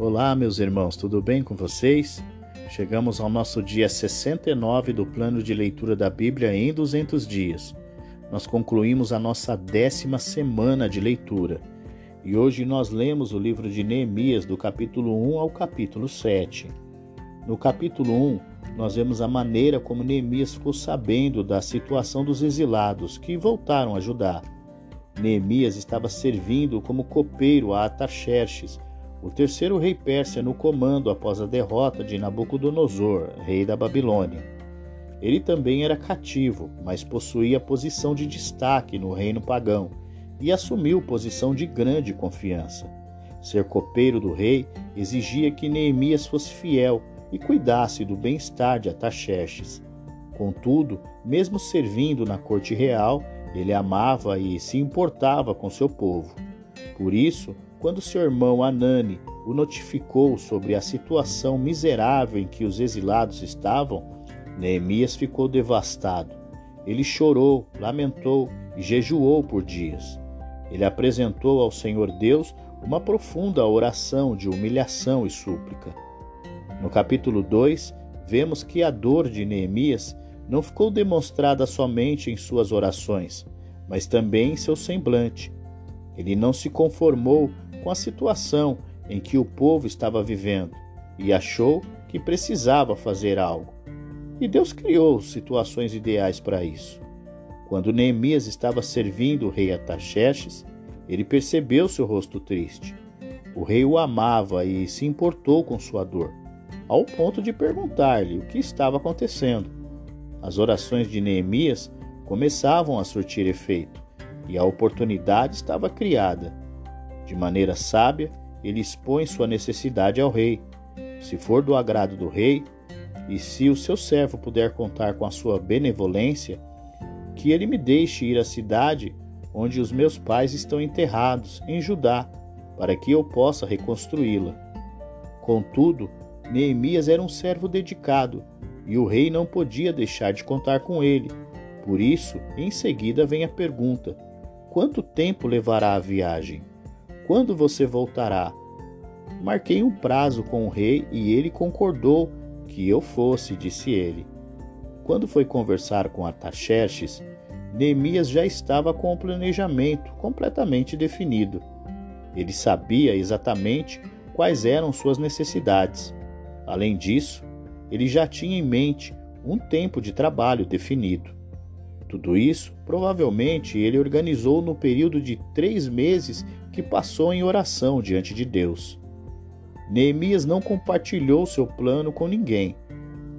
Olá, meus irmãos, tudo bem com vocês? Chegamos ao nosso dia 69 do plano de leitura da Bíblia em 200 dias. Nós concluímos a nossa décima semana de leitura e hoje nós lemos o livro de Neemias, do capítulo 1 ao capítulo 7. No capítulo 1, nós vemos a maneira como Neemias ficou sabendo da situação dos exilados que voltaram a Judá. Neemias estava servindo como copeiro a Ataxerxes o terceiro rei persa no comando após a derrota de Nabucodonosor, rei da Babilônia. Ele também era cativo, mas possuía posição de destaque no reino pagão e assumiu posição de grande confiança. Ser copeiro do rei exigia que Neemias fosse fiel e cuidasse do bem-estar de Ataxerxes. Contudo, mesmo servindo na corte real, ele amava e se importava com seu povo. Por isso, quando seu irmão Anani o notificou sobre a situação miserável em que os exilados estavam, Neemias ficou devastado. Ele chorou, lamentou e jejuou por dias. Ele apresentou ao Senhor Deus uma profunda oração de humilhação e súplica. No capítulo 2, vemos que a dor de Neemias não ficou demonstrada somente em suas orações, mas também em seu semblante. Ele não se conformou com a situação em que o povo estava vivendo e achou que precisava fazer algo. E Deus criou situações ideais para isso. Quando Neemias estava servindo o rei Ataxerxes, ele percebeu seu rosto triste. O rei o amava e se importou com sua dor, ao ponto de perguntar-lhe o que estava acontecendo. As orações de Neemias começavam a surtir efeito e a oportunidade estava criada. De maneira sábia, ele expõe sua necessidade ao rei. Se for do agrado do rei, e se o seu servo puder contar com a sua benevolência, que ele me deixe ir à cidade onde os meus pais estão enterrados, em Judá, para que eu possa reconstruí-la. Contudo, Neemias era um servo dedicado, e o rei não podia deixar de contar com ele. Por isso, em seguida vem a pergunta: quanto tempo levará a viagem? Quando você voltará? Marquei um prazo com o rei e ele concordou que eu fosse, disse ele. Quando foi conversar com Artaxerxes, Neemias já estava com o planejamento completamente definido. Ele sabia exatamente quais eram suas necessidades. Além disso, ele já tinha em mente um tempo de trabalho definido. Tudo isso, provavelmente, ele organizou no período de três meses que passou em oração diante de Deus. Neemias não compartilhou seu plano com ninguém.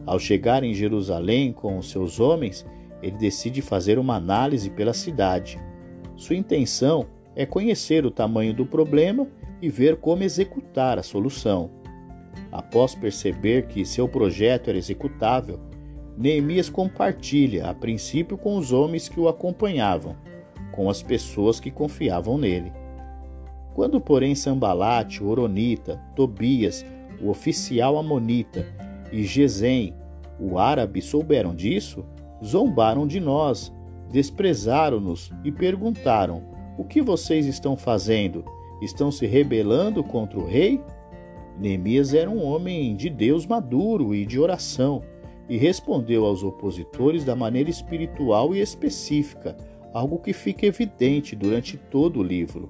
Ao chegar em Jerusalém com os seus homens, ele decide fazer uma análise pela cidade. Sua intenção é conhecer o tamanho do problema e ver como executar a solução. Após perceber que seu projeto era executável, Neemias compartilha, a princípio, com os homens que o acompanhavam, com as pessoas que confiavam nele. Quando, porém, Sambalate, o Oronita, Tobias, o oficial Amonita e Gesem, o árabe, souberam disso, zombaram de nós, desprezaram-nos e perguntaram: O que vocês estão fazendo? Estão se rebelando contra o rei? Neemias era um homem de Deus maduro e de oração, e respondeu aos opositores da maneira espiritual e específica, algo que fica evidente durante todo o livro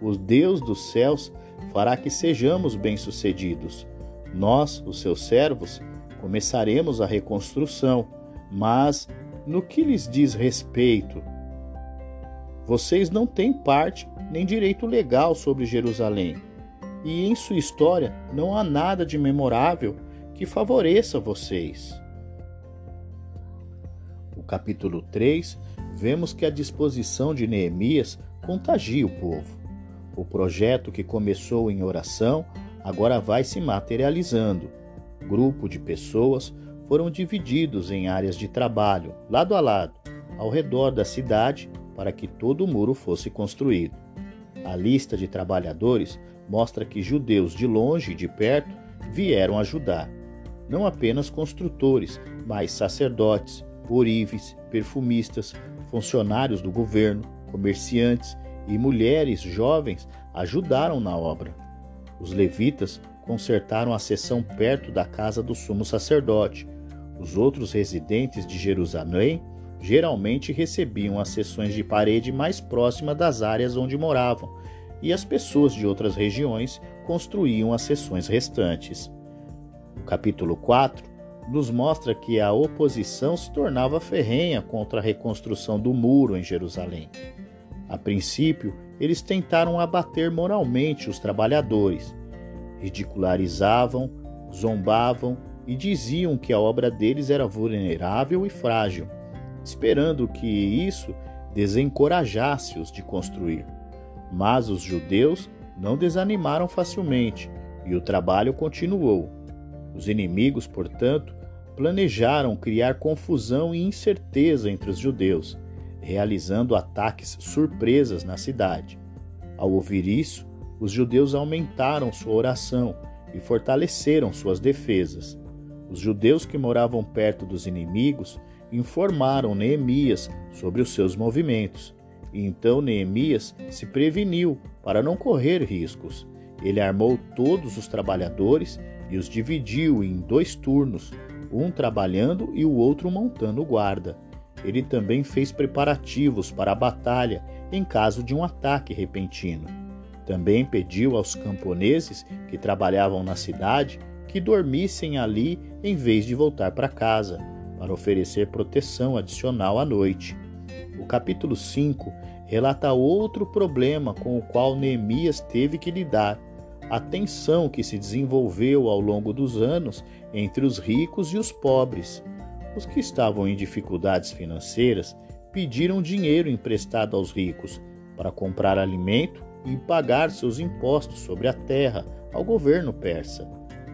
o Deus dos céus fará que sejamos bem-sucedidos. Nós, os seus servos, começaremos a reconstrução, mas no que lhes diz respeito, vocês não têm parte nem direito legal sobre Jerusalém, e em sua história não há nada de memorável que favoreça vocês. No capítulo 3, vemos que a disposição de Neemias contagia o povo. O projeto que começou em oração agora vai se materializando. Grupo de pessoas foram divididos em áreas de trabalho, lado a lado, ao redor da cidade, para que todo o muro fosse construído. A lista de trabalhadores mostra que judeus de longe e de perto vieram ajudar. Não apenas construtores, mas sacerdotes, orives, perfumistas, funcionários do governo, comerciantes e mulheres jovens ajudaram na obra. Os levitas consertaram a seção perto da casa do sumo sacerdote. Os outros residentes de Jerusalém geralmente recebiam as seções de parede mais próxima das áreas onde moravam, e as pessoas de outras regiões construíam as seções restantes. O capítulo 4 nos mostra que a oposição se tornava ferrenha contra a reconstrução do muro em Jerusalém. A princípio, eles tentaram abater moralmente os trabalhadores, ridicularizavam, zombavam e diziam que a obra deles era vulnerável e frágil, esperando que isso desencorajasse-os de construir. Mas os judeus não desanimaram facilmente e o trabalho continuou. Os inimigos, portanto, planejaram criar confusão e incerteza entre os judeus, realizando ataques surpresas na cidade. Ao ouvir isso, os judeus aumentaram sua oração e fortaleceram suas defesas. Os judeus que moravam perto dos inimigos informaram Neemias sobre os seus movimentos. E então Neemias se preveniu para não correr riscos. Ele armou todos os trabalhadores e os dividiu em dois turnos, um trabalhando e o outro montando guarda. Ele também fez preparativos para a batalha em caso de um ataque repentino. Também pediu aos camponeses que trabalhavam na cidade que dormissem ali em vez de voltar para casa, para oferecer proteção adicional à noite. O capítulo 5 relata outro problema com o qual Neemias teve que lidar a tensão que se desenvolveu ao longo dos anos entre os ricos e os pobres. Os que estavam em dificuldades financeiras pediram dinheiro emprestado aos ricos para comprar alimento e pagar seus impostos sobre a terra ao governo persa.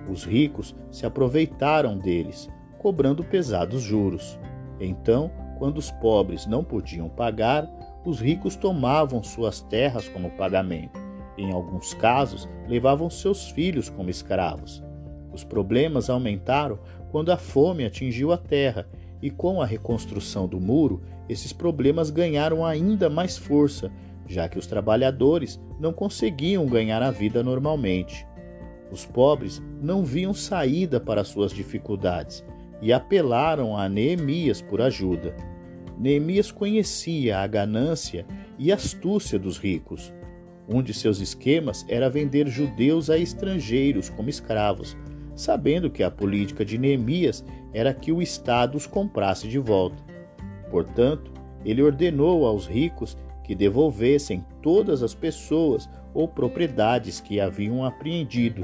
Os ricos se aproveitaram deles, cobrando pesados juros. Então, quando os pobres não podiam pagar, os ricos tomavam suas terras como pagamento. Em alguns casos, levavam seus filhos como escravos. Os problemas aumentaram quando a fome atingiu a terra, e com a reconstrução do muro, esses problemas ganharam ainda mais força, já que os trabalhadores não conseguiam ganhar a vida normalmente. Os pobres não viam saída para suas dificuldades e apelaram a Neemias por ajuda. Neemias conhecia a ganância e astúcia dos ricos. Um de seus esquemas era vender judeus a estrangeiros como escravos, sabendo que a política de Neemias era que o Estado os comprasse de volta. Portanto, ele ordenou aos ricos que devolvessem todas as pessoas ou propriedades que haviam apreendido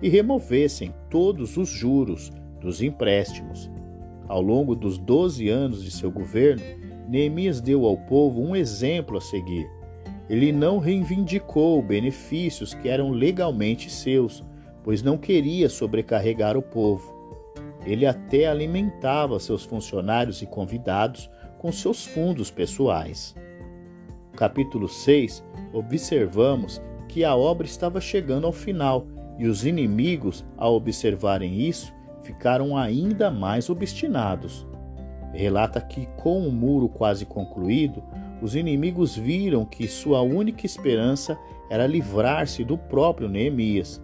e removessem todos os juros dos empréstimos. Ao longo dos doze anos de seu governo, Neemias deu ao povo um exemplo a seguir ele não reivindicou benefícios que eram legalmente seus, pois não queria sobrecarregar o povo. Ele até alimentava seus funcionários e convidados com seus fundos pessoais. No capítulo 6, observamos que a obra estava chegando ao final e os inimigos, ao observarem isso, ficaram ainda mais obstinados. Relata que, com o muro quase concluído, os inimigos viram que sua única esperança era livrar-se do próprio Neemias.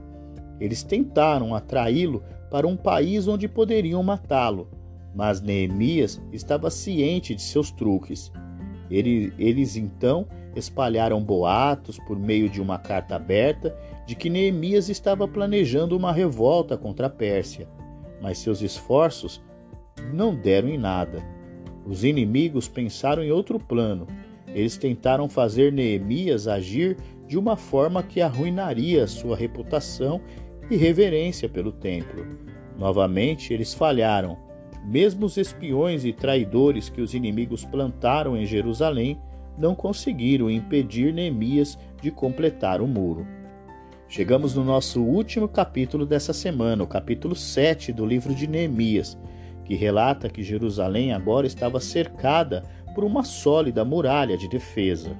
Eles tentaram atraí-lo para um país onde poderiam matá-lo, mas Neemias estava ciente de seus truques. eles então espalharam boatos por meio de uma carta aberta de que Neemias estava planejando uma revolta contra a Pérsia, mas seus esforços não deram em nada. Os inimigos pensaram em outro plano eles tentaram fazer Neemias agir de uma forma que arruinaria sua reputação e reverência pelo templo. Novamente, eles falharam. Mesmo os espiões e traidores que os inimigos plantaram em Jerusalém não conseguiram impedir Neemias de completar o muro. Chegamos no nosso último capítulo dessa semana, o capítulo 7 do livro de Neemias, que relata que Jerusalém agora estava cercada por uma sólida muralha de defesa.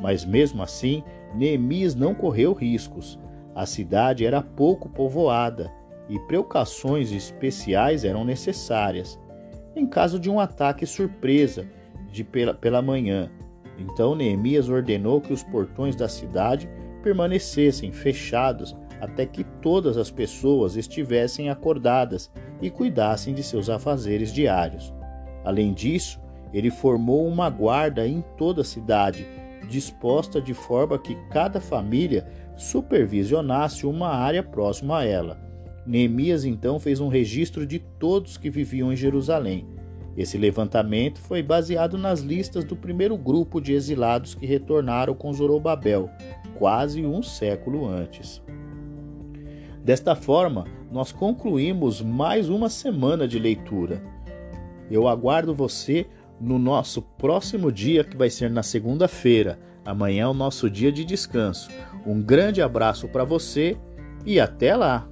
Mas mesmo assim, Neemias não correu riscos. A cidade era pouco povoada e precauções especiais eram necessárias em caso de um ataque surpresa de pela, pela manhã. Então Neemias ordenou que os portões da cidade permanecessem fechados até que todas as pessoas estivessem acordadas e cuidassem de seus afazeres diários. Além disso, ele formou uma guarda em toda a cidade, disposta de forma que cada família supervisionasse uma área próxima a ela. Neemias então fez um registro de todos que viviam em Jerusalém. Esse levantamento foi baseado nas listas do primeiro grupo de exilados que retornaram com Zorobabel, quase um século antes. Desta forma, nós concluímos mais uma semana de leitura. Eu aguardo você no nosso próximo dia, que vai ser na segunda-feira. Amanhã é o nosso dia de descanso. Um grande abraço para você e até lá!